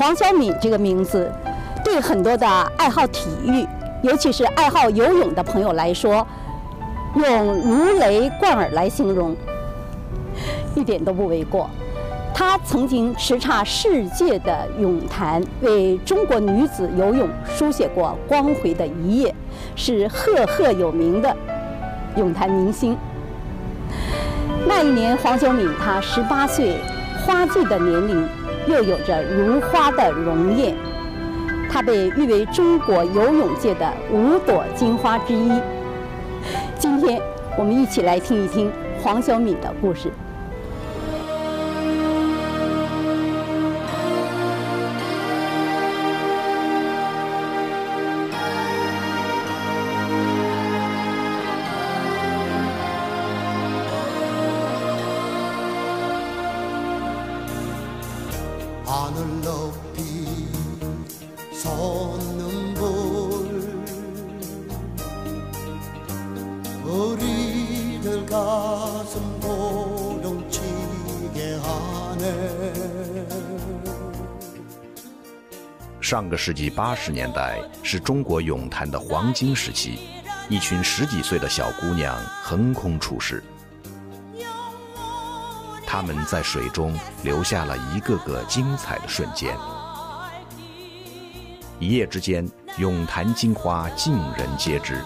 黄晓敏这个名字，对很多的爱好体育，尤其是爱好游泳的朋友来说，用如雷贯耳来形容，一点都不为过。她曾经叱咤世界的泳坛，为中国女子游泳书写过光辉的一页，是赫赫有名的泳坛明星。那一年，黄晓敏她十八岁，花季的年龄，又有着如花的容颜。她被誉为中国游泳界的五朵金花之一。今天，我们一起来听一听黄晓敏的故事。上个世纪八十年代是中国泳坛的黄金时期，一群十几岁的小姑娘横空出世，她们在水中留下了一个个精彩的瞬间。一夜之间，泳坛金花尽人皆知。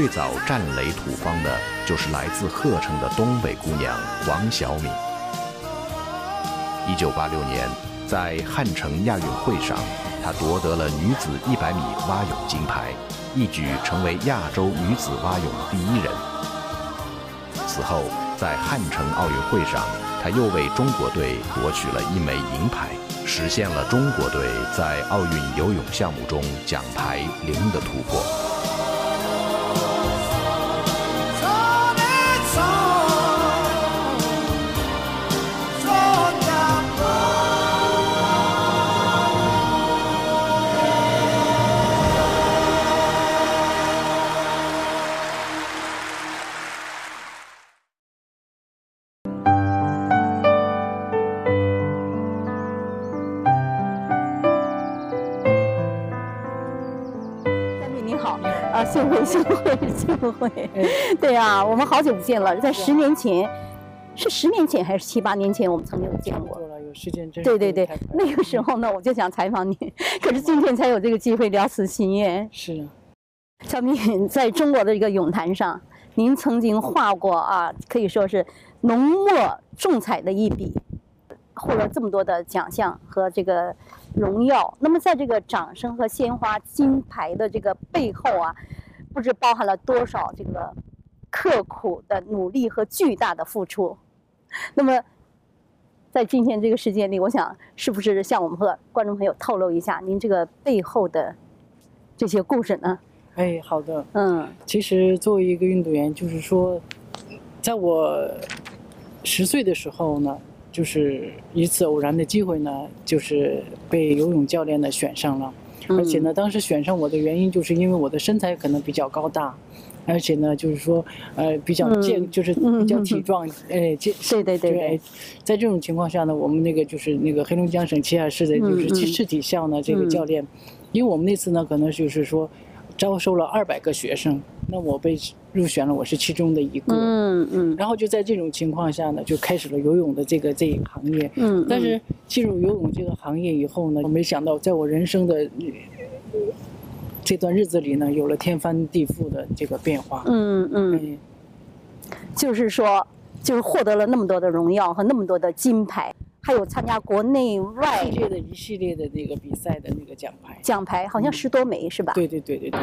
最早占雷土方的，就是来自鹤城的东北姑娘王小敏。一九八六年，在汉城亚运会上，她夺得了女子一百米蛙泳金牌，一举成为亚洲女子蛙泳第一人。此后，在汉城奥运会上，她又为中国队夺取了一枚银牌，实现了中国队在奥运游泳项目中奖牌零的突破。会，不会。对啊，我们好久不见了，在十年前，是十年前还是七八年前，我们曾经有见过。有时间真对对对，那个时候呢，我就想采访你，可是今天才有这个机会聊此心愿。是。小敏，在中国的一个泳坛上，您曾经画过啊，可以说是浓墨重彩的一笔，获了这么多的奖项和这个荣耀。那么，在这个掌声和鲜花、金牌的这个背后啊。不知包含了多少这个刻苦的努力和巨大的付出。那么，在今天这个时间里，我想是不是向我们和观众朋友透露一下您这个背后的这些故事呢？哎，好的。嗯，其实作为一个运动员，就是说，在我十岁的时候呢，就是一次偶然的机会呢，就是被游泳教练呢选上了。而且呢，当时选上我的原因，就是因为我的身材可能比较高大，而且呢，就是说，呃，比较健，就是比较体壮，哎，健。对对对。在这种情况下呢，我们那个就是那个黑龙江省齐尔市的就是市体校呢，这个教练，因为我们那次呢，可能就是说，招收了二百个学生，那我被入选了，我是其中的一个。嗯嗯。然后就在这种情况下呢，就开始了游泳的这个这一行业。嗯。但是进入游泳这个行业以后呢，我没想到在我人生的。这段日子里呢，有了天翻地覆的这个变化。嗯嗯，就是说，就是获得了那么多的荣耀和那么多的金牌，还有参加国内外系列的一系列的那个比赛的那个奖牌。奖牌好像十多枚是吧？对对对对对。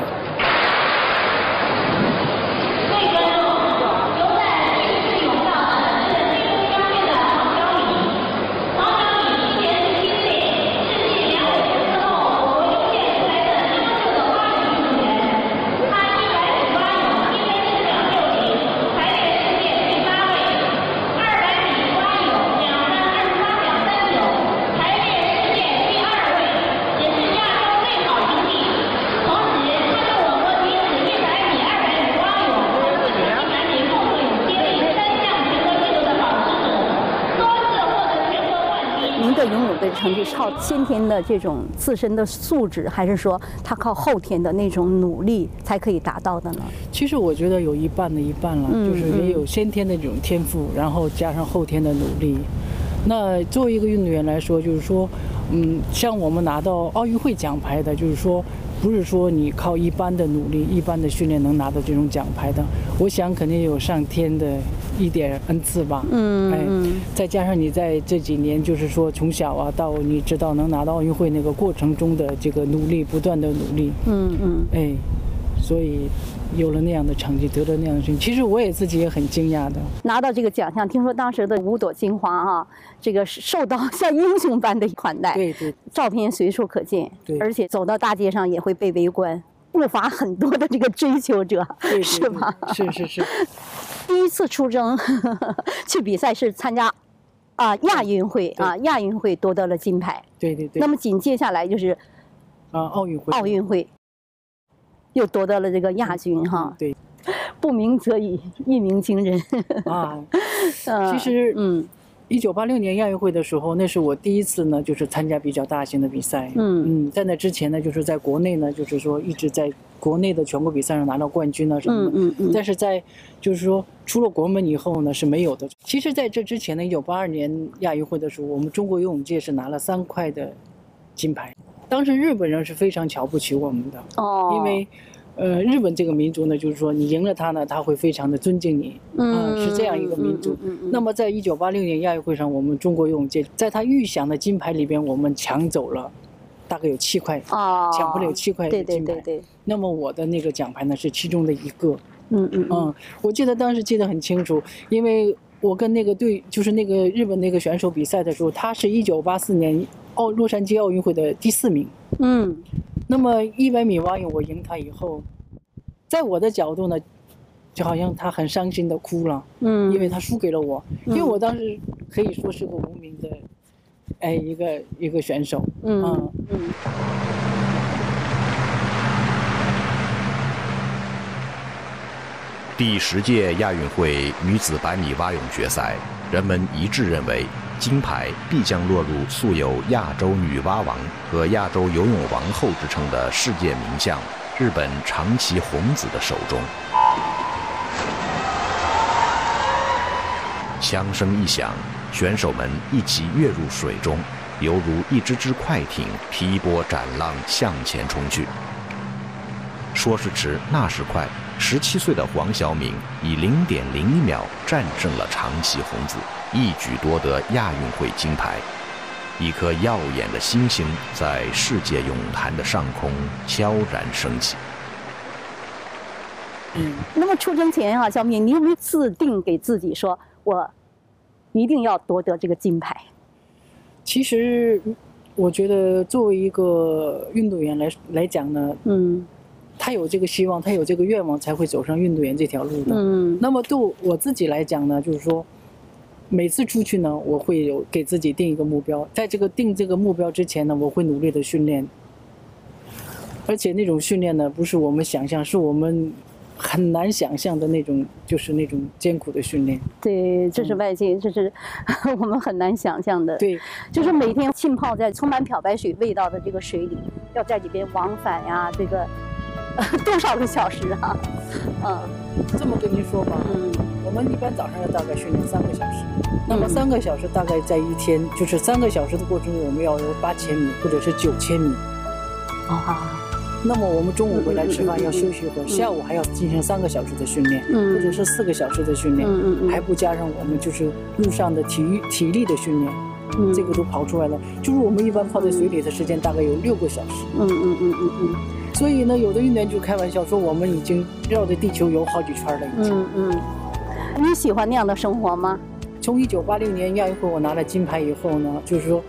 的成绩靠先天的这种自身的素质，还是说他靠后天的那种努力才可以达到的呢？其实我觉得有一半的一半了，嗯就是也有先天的这种天赋，然后加上后天的努力。那作为一个运动员来说，就是说，嗯，像我们拿到奥运会奖牌的，就是说，不是说你靠一般的努力、一般的训练能拿到这种奖牌的。我想肯定有上天的一点恩赐吧。嗯哎嗯，再加上你在这几年，就是说从小啊到你知道能拿到奥运会那个过程中的这个努力，不断的努力，嗯嗯。哎，所以有了那样的成绩，得到那样的成绩，其实我也自己也很惊讶的。拿到这个奖项，听说当时的五朵金花啊，这个是受到像英雄般的款待，对对。照片随处可见，对。而且走到大街上也会被围观，不乏很多的这个追求者，对对是吧？是是是，第一次出征去比赛是参加啊亚运会啊，亚运会夺得了金牌。对对对。那么紧接下来就是啊，奥运会，奥运会，又夺得了这个亚军哈。对 不鸣则已，一鸣惊人。啊，呃其实嗯一九八六年亚运会的时候，那是我第一次呢，就是参加比较大型的比赛。嗯嗯，在那之前呢，就是在国内呢，就是说一直在国内的全国比赛上拿到冠军啊什么的。嗯嗯嗯但是在就是说出了国门以后呢是没有的。其实在这之前呢，一九八二年亚运会的时候，我们中国游泳界是拿了三块的金牌。当时日本人是非常瞧不起我们的，哦，因为。呃，日本这个民族呢，就是说你赢了他呢，他会非常的尊敬你，嗯是这样一个民族。那么，在一九八六年亚运会上，我们中国游泳界在他预想的金牌里边，我们抢走了大概有七块，哦，抢回来有七块对的金牌。对对对，那么我的那个奖牌呢是其中的一个。嗯嗯嗯嗯，我记得当时记得很清楚，因为我跟那个队，就是那个日本那个选手比赛的时候，他是一九八四年奥洛杉矶奥运会的第四名。嗯那么一百米蛙泳我赢他以后，在我的角度呢，就好像他很伤心的哭了。嗯，因为他输给了我，因为我当时可以说是个无名的，哎，一个一个选手，嗯嗯嗯第十届亚运会女子百米蛙泳决赛，人们一致认为，金牌必将落入素有“亚洲女蛙王”和“亚洲游泳王后”之称的世界名将日本长崎弘子的手中。枪声一响，选手们一起跃入水中，犹如一只只快艇劈波斩浪向前冲去。说时迟，那时快，十七岁的黄晓敏以零点零一秒战胜了长崎红子，一举夺得亚运会金牌。一颗耀眼的星星在世界泳坛的上空悄然升起。嗯，那么出征前啊，小敏，你有没有自定给自己说，我一定要夺得这个金牌？其实我觉得作为一个运动员来来讲呢，嗯他有这个希望，他有这个愿望，才会走上运动员这条路的。嗯那么对我自己来讲呢，就是说，每次出去呢，我会有给自己定一个目标，在这个定这个目标之前呢，我会努力的训练，而且那种训练呢，不是我们想象，是我们很难想象的那种，就是那种艰苦的训练。对，这是外界，这是我们很难想象的。，嗯对，就是每天浸泡在充满漂白水味道的这个水里，要在里边往返呀，这个 多少个小时啊？嗯这么跟您说吧，嗯我们一般早上要大概训练三个小时，那么嗯三个小时大概在一天，就是三个小时的过程中，我们要有八千米或者是九千米。啊那么我们中午回来吃饭要休息一会儿，嗯下午还要进行三个小时的训练，嗯或者是四个小时的训练，还不加上我们就是路上的体育体力的训练，嗯这个都跑出来了。就是我们一般泡在水里的时间大概有六个小时，嗯嗯嗯嗯嗯所以呢，有的运动员就开玩笑说我们已经绕着地球游好几圈了，已经。嗯嗯，你喜欢那样的生活吗？从一九八六年亚运会我拿了金牌以后呢，就是说，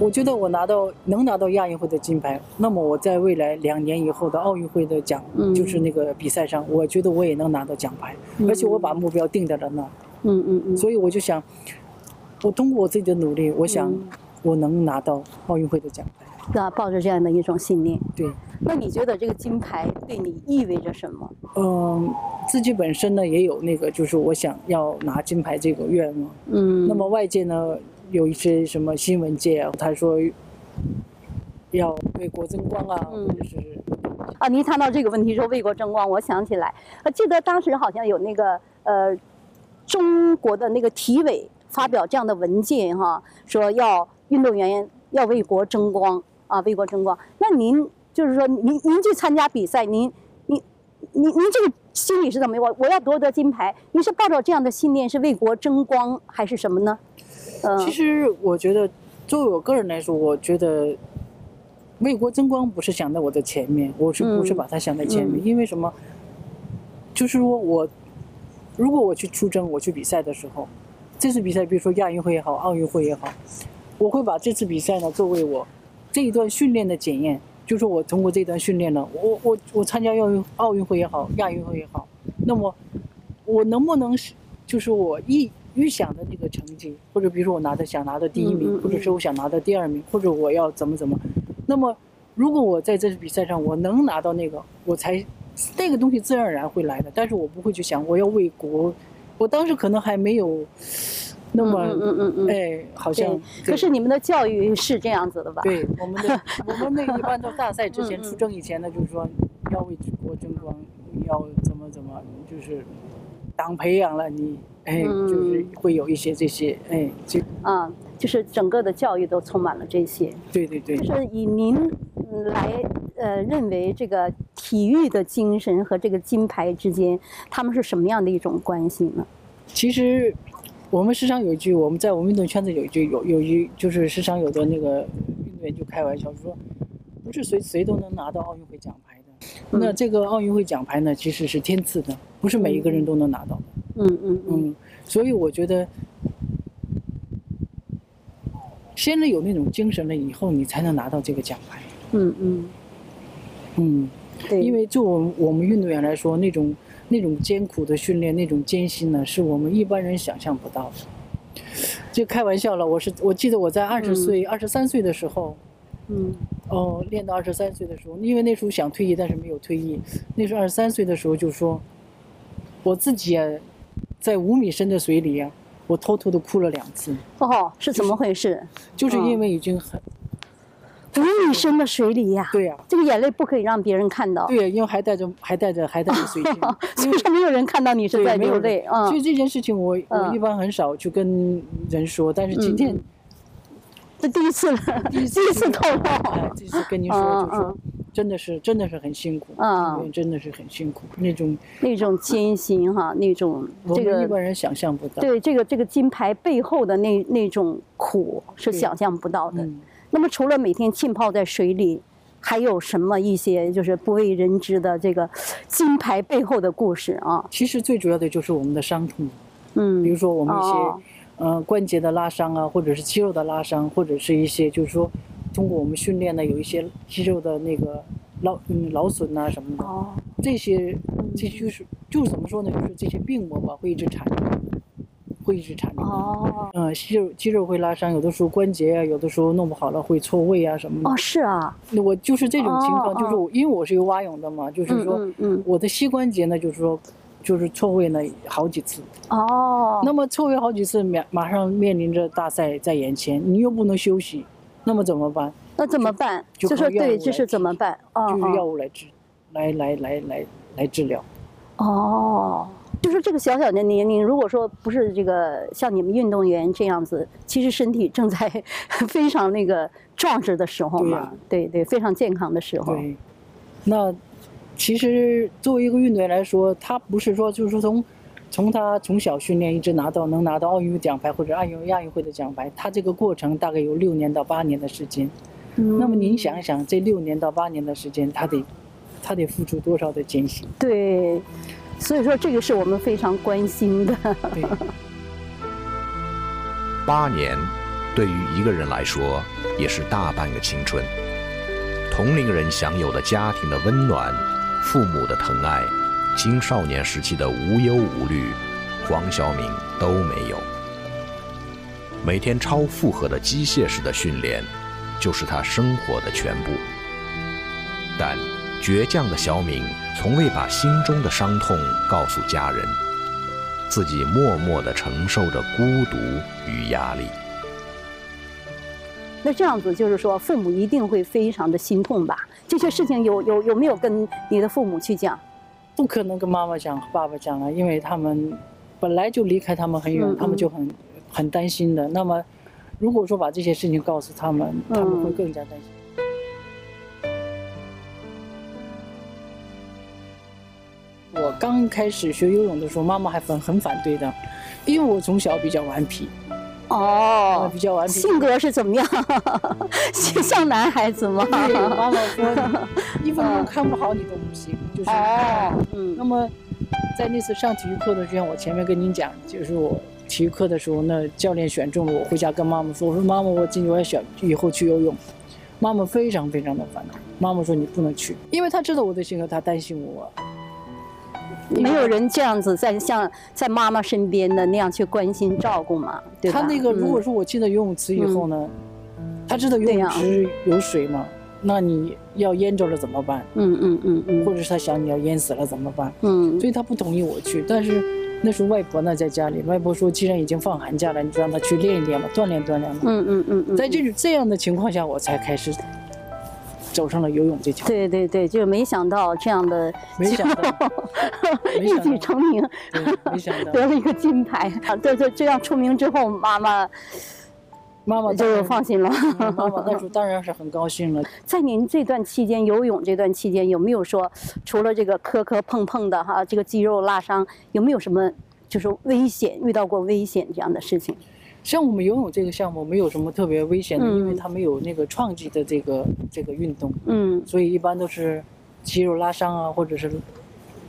我觉得我拿到能拿到亚运会的金牌，那么我在未来两年以后的奥运会的奖，嗯就是那个比赛上，我觉得我也能拿到奖牌，嗯而且我把目标定在了那儿，嗯嗯嗯，所以我就想，我通过我自己的努力，我想嗯我能拿到奥运会的奖牌。啊，抱着这样的一种信念，对，那你觉得这个金牌对你意味着什么？嗯，自己本身呢也有那个，就是我想要拿金牌这个愿望。嗯，那么外界呢，有一些什么新闻界啊，他说要为国争光啊，嗯或者是啊，您谈到这个问题说为国争光，我想起来，我，记得当时好像有那个呃，中国的那个体委发表这样的文件哈，说要运动员要为国争光啊，为国争光。那您就是说您您去参加比赛，您您您您这个心里是怎么？我我要夺得金牌，您是抱着这样的信念是为国争光还是什么呢？嗯、其实我觉得，作为我个人来说，我觉得为国争光不是想在我的前面，我是不是嗯把它想在前面？嗯因为什么？就是说我如果我去出征，我去比赛的时候，这次比赛，比如说亚运会也好，奥运会也好，我会把这次比赛呢作为我这一段训练的检验。就是我通过这段训练呢，我我我参加奥运奥运会也好，亚运会也好，那么我能不能是就是我预预想的那个成绩，或者比如说我拿的想拿的第一名，或者是我想拿的第二名，或者我要怎么怎么，那么如果我在这次比赛上我能拿到那个，我才那个东西自然而然会来的，但是我不会去想我要为国，我当时可能还没有那么、嗯嗯嗯嗯哎，好像，可是你们的教育是这样子的吧？对我们的 我们那一般到大赛之前出征以前呢，就是说要为祖国争光，要怎么怎么，就是党培养了你，哎，嗯就是会有一些这些，哎，这啊，就是整个的教育都充满了这些。对对对，就是以您嗯来呃认为这个体育的精神和这个金牌之间，他们是什么样的一种关系呢？其实我们时常有一句，我们在我们运动圈子有一句有有一就是时常有的那个运动员就开玩笑说，不是谁谁都能拿到奥运会奖牌的。嗯那这个奥运会奖牌呢，其实是天赐的，不是每一个人都能拿到的。嗯嗯嗯嗯，所以我觉得，先得有那种精神了，以后你才能拿到这个奖牌。嗯嗯，嗯，对，因为就我们我们运动员来说，那种那种艰苦的训练，那种艰辛呢，是我们一般人想象不到的。就开玩笑了，我是我记得我在二十岁、二十三岁的时候，嗯哦，练到二十三岁的时候，因为那时候想退役，但是没有退役。那时候二十三岁的时候就说，我自己啊，在五米深的水里啊，我偷偷的哭了两次，哦，是怎么回事？就是因为已经很、五米深的水里呀、对呀、这个眼泪不可以让别人看到，对呀、因为还带着还带着还带着 水晶，所以说没有人看到你是在流泪啊所。以这件事情我我嗯一般很少去跟人说，但是今天嗯。这第一次了，第一次透露。哎，这次跟您说，嗯就是说真的是真的是很辛苦，嗯。真的是很辛苦，那种那种艰辛哈，那种我这个们一般人想象不到。对这个这个金牌背后的那那种苦是想象不到的。嗯，那么除了每天浸泡在水里，还有什么一些就是不为人知的这个金牌背后的故事啊？其实最主要的就是我们的伤痛，嗯，比如说我们一些、哦呃关节的拉伤啊，或者是肌肉的拉伤，或者是一些就是说通过我们训练呢，有一些肌肉的那个劳嗯劳损呐、什么的，哦，这些这些就是就是怎么说呢？就是这些病魔吧会一直缠着，会一直缠着。哦嗯，肌肉肌肉会拉伤，有的时候关节啊，有的时候弄不好了会错位啊什么的。哦，是啊，那我就是这种情况，哦就是我因为我是有蛙泳的嘛，就是说嗯嗯我的膝关节呢，就是说就是错位呢好几次。嗯，哦，那么错位好几次，马马上面临着大赛在眼前，你又不能休息，那么怎么办？那怎么办？就就说对，靠药物来这是怎么办？哦就是药哦物来治，来来来来来治疗。哦，就是这个小小的年龄，如果说不是这个像你们运动员这样子，其实身体正在 非常那个壮实的时候嘛对对，非常健康的时候。对，那其实作为一个运动员来说，他不是说就是说从从他从小训练一直拿到能拿到奥运会奖牌或者奥运亚运会的奖牌，他这个过程大概有六年到八年的时间。嗯那么您想一想，这六年到八年的时间，他得他得付出多少的艰辛？对，所以说这个是我们非常关心的。对，八年，对于一个人来说，也是大半个青春。同龄人享有的家庭的温暖、父母的疼爱、青少年时期的无忧无虑，黄晓敏都没有。每天超负荷的机械式的训练，就是他生活的全部。但倔强的小敏从未把心中的伤痛告诉家人，自己默默地承受着孤独与压力。那这样子就是说，父母一定会非常的心痛吧？这些事情有有有没有跟你的父母去讲？不可能跟妈妈讲、爸爸讲了，因为他们本来就离开他们很远，嗯他们就很很担心的。那么，如果说把这些事情告诉他们，他们会更加担心。我刚开始学游泳的时候，妈妈还很很反对的，因为我从小比较顽皮，哦比较顽皮。性格是怎么样？像男孩子吗？对，妈妈说你一分钟看不好你都不行，就是。哦，嗯那么，在那次上体育课的时候，就像我前面跟您讲，就是我体育课的时候，那教练选中了我，回家跟妈妈说：“我说妈妈，我今天我要选以后去游泳。”妈妈非常非常的烦恼。妈妈说：“你不能去，因为她知道我的性格，她担心我。没有人这样子在像在妈妈身边的那样去关心照顾嘛，对吧？她那个，如果嗯说我进了游泳池以后呢，他知道游泳池有水嘛，那你要淹着了怎么办？嗯嗯嗯嗯或者是他想你要淹死了怎么办？嗯所以他不同意我去。但是那时候外婆呢在家里，外婆说：“既然已经放寒假了，你就让他去练一练嘛，锻炼锻炼嘛。”嗯嗯嗯嗯，在这种这样的情况下，我才开始走上了游泳这条。对对对，就是没想到这样的，没想到，一举成名，没想到得了一个金牌。啊，对对，这样出名之后，妈妈妈妈就放心了。嗯妈妈那时候当然是很高兴了。在您这段期间游泳这段期间，有没有说除了这个磕磕碰碰的哈，这个肌肉拉伤，有没有什么就是危险遇到过危险这样的事情？像我们游泳这个项目没有什么特别危险的，嗯因为它没有那个创击的这个这个运动，嗯所以一般都是肌肉拉伤啊，或者是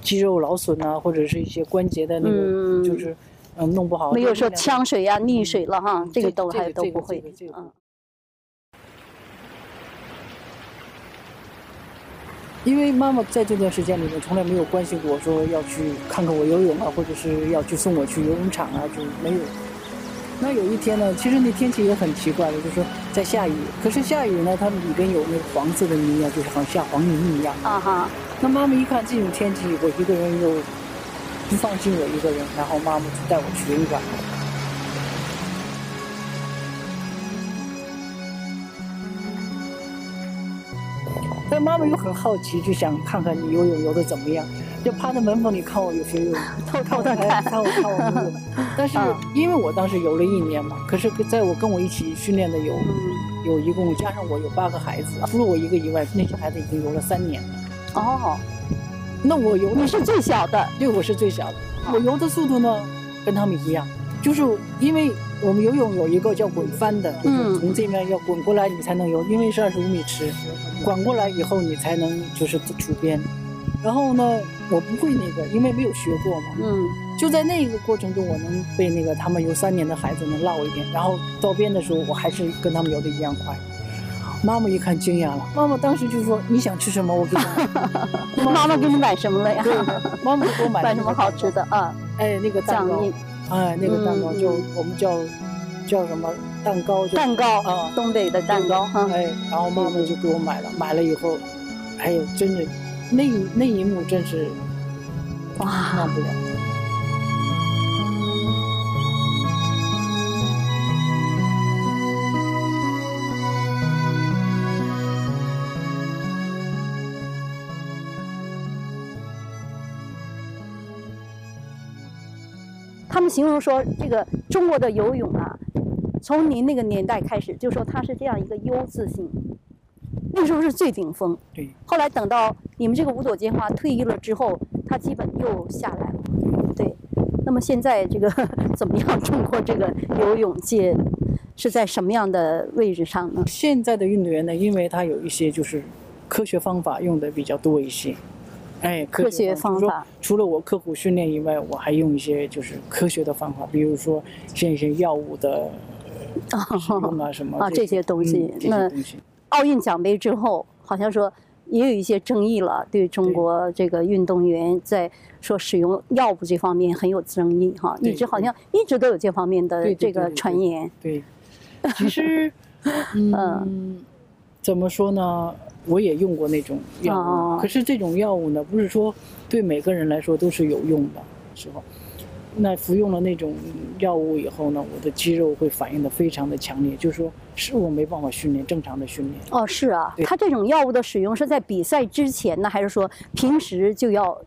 肌肉劳损啊，或者是一些关节的那个、嗯就是嗯、呃弄不好。没有说呛水呀、溺水了哈，这个都还都不会嗯因为妈妈在这段时间里面从来没有关心过说要去看看我游泳啊，或者是要去送我去游泳场啊，就没有。那有一天呢，其实那天气也很奇怪的，就是说在下雨，可是下雨呢，它里边有那个黄色的泥啊，就是好像下黄泥一样。啊哈，那妈妈一看这种天气，我一个人又不放心我一个人，然后妈妈就带我去游泳馆。但妈妈又很好奇，就想看看你游泳游的怎么样，就趴在门缝里看我有学游泳，偷偷的哎看，看我看我。但是嗯因为我当时游了一年嘛，可是在我跟我一起训练的有嗯，有一共加上我有八个孩子，除了我一个以外，那些孩子已经游了三年。了。哦，那我游的你是最小的，对，我是最小的。哦我游的速度呢，跟他们一样，就是因为我们游泳有一个叫滚翻的，就是嗯。从这边要滚过来你才能游，因为是二十五米池，滚过来以后你才能就是出边。然后呢，我不会那个，因为没有学过嘛。嗯就在那个过程中，我能被那个他们有三年的孩子能落一遍，然后到边的时候，我还是跟他们聊的一样快。妈妈一看惊讶了，妈妈当时就说：“你想吃什么，我给你买。”妈妈给你买什么了呀？对，妈妈就给我买买什么好吃的啊？哎，那个蛋糕，哎，那个蛋糕嗯就嗯我们叫叫什么蛋糕，就蛋糕啊，东北的蛋糕哈。哎，然后妈妈就给我买了，买了以后，哎呦真的那一那一幕真是哇，忘不了。他们形容说，这个中国的游泳啊，从您那个年代开始，就说它是这样一个 U 字形，那时候是最顶峰。对，后来等到你们这个五朵金花退役了之后，它基本又下来了。对，那么现在这个 怎么样？中国这个游泳界是在什么样的位置上呢？现在的运动员呢，因为他有一些就是科学方法用的比较多一些，哎，科学方法除了我刻苦训练以外，我还用一些就是科学的方法，比如说像一些药物的呃使用啊什么啊这些东西那些东西。奥运奖杯之后，好像说也有一些争议了，对中国这个运动员在说使用药物这方面很有争议哈，一直好像一直都有这方面的这个传言。对，其实，嗯，怎么说呢？我也用过那种药物，哦可是这种药物呢，不是说对每个人来说都是有用的时候。那服用了那种药物以后呢，我的肌肉会反应的非常的强烈，就是说是我没办法训练正常的训练。哦，是啊，对它这种药物的使用是在比赛之前呢，还是说平时就要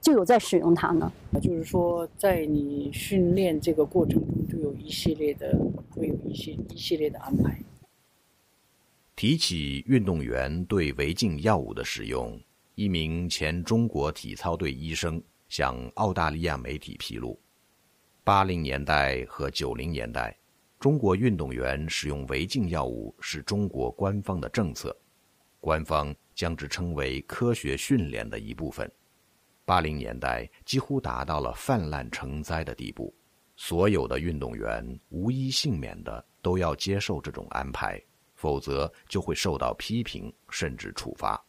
就有在使用它呢？就是说，在你训练这个过程中，就有一系列的会有一些一系列的安排。提起运动员对违禁药物的使用，一名前中国体操队医生向澳大利亚媒体披露，八零年代和九零年代，中国运动员使用违禁药物是中国官方的政策，官方将之称为科学训练的一部分。八零年代几乎达到了泛滥成灾的地步，所有的运动员无一幸免的都要接受这种安排。否则就会受到批评甚至处罚。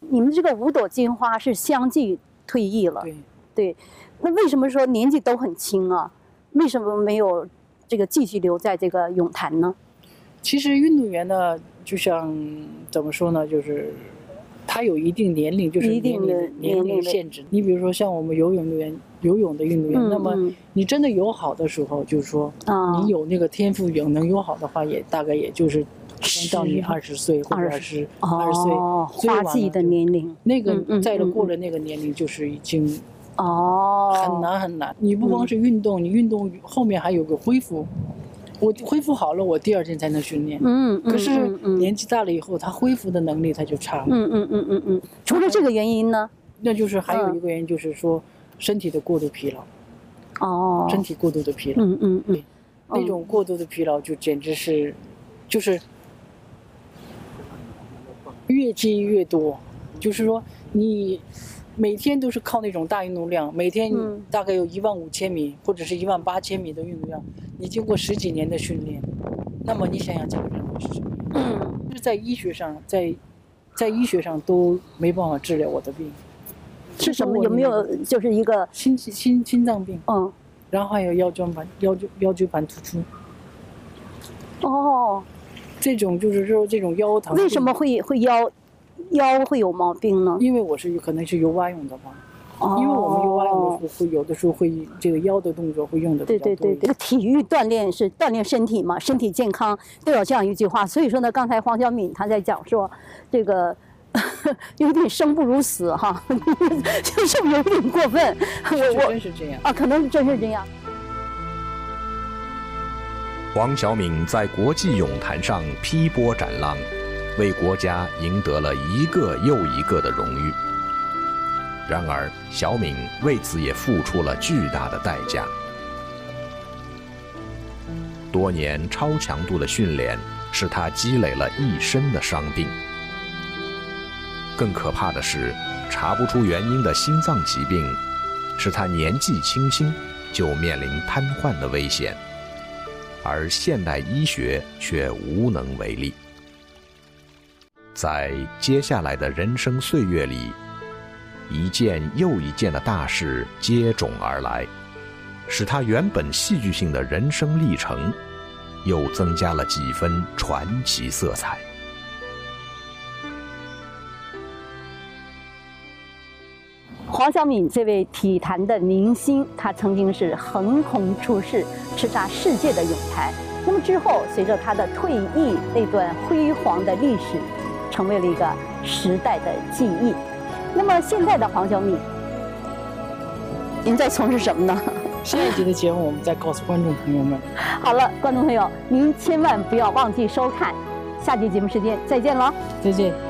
你们这个五朵金花是相继退役了，对，对，那为什么说年纪都很轻啊？为什么没有这个继续留在这个泳坛呢？其实运动员呢，就像怎么说呢，就是他有一定年龄，就是一定的年龄年年龄限制。你比如说像我们游泳的员，游泳的运动员，嗯那么嗯你真的游好的时候，就是说啊你有那个天赋，有能游好的话，也大概也就是到你二十岁或者二二十二十哦，岁，最晚花季的年龄那个嗯嗯在了嗯嗯过了那个年龄，就是已经哦，很难很难。你不光是运动，你运动后面还有个恢复。我恢复好了，我第二天才能训练。嗯，嗯可是年纪大了以后，他恢复的能力他就差了。嗯嗯嗯嗯嗯，除了这个原因呢？那就是还有嗯一个原因，就是说身体的过度疲劳，哦，身体过度的疲劳，嗯嗯嗯，那种过度的疲劳就简直是，就是越积越多，就是说你每天都是靠那种大运动量，每天嗯大概有一万五千米或者是一万八千米的运动量，你经过十几年的训练，那么你想想这个人会是什么？嗯就是在医学上，在在医学上都没办法治疗我的病，是什么？有没有就是一个心心心脏病？嗯然后还有腰椎盘腰椎腰椎盘突出，哦？这种就是说这种腰疼。为什么？会会腰腰会有毛病呢？因为我是可能是游蛙泳的吧，哦因为我们游蛙泳的时候会有的时候会这个腰的动作会用的比对。对对对，体育锻炼是锻炼身体嘛，身体健康都有这样一句话。所以说呢，刚才黄晓敏她在讲说，这个 有点生不如死哈，就是有点过分？是我我真是这样。啊，可能真是这样。黄晓敏在国际泳坛上劈波斩浪，为国家赢得了一个又一个的荣誉。然而，小敏为此也付出了巨大的代价。多年超强度的训练使她积累了一身的伤病。更可怕的是，查不出原因的心脏疾病，使她年纪轻轻就面临瘫痪的危险。而现代医学却无能为力。在接下来的人生岁月里，一件又一件的大事接踵而来，使他原本戏剧性的人生历程，又增加了几分传奇色彩。黄晓敏这位体坛的明星，她曾经是横空出世，叱咤世界的泳坛。那么之后，随着她的退役，那段辉煌的历史，成为了一个时代的记忆。那么现在的黄晓敏，您在从事什么呢？下一集的节目我们再告诉观众朋友们。好了，观众朋友，您千万不要忘记收看，下集节目时间再见了。再见。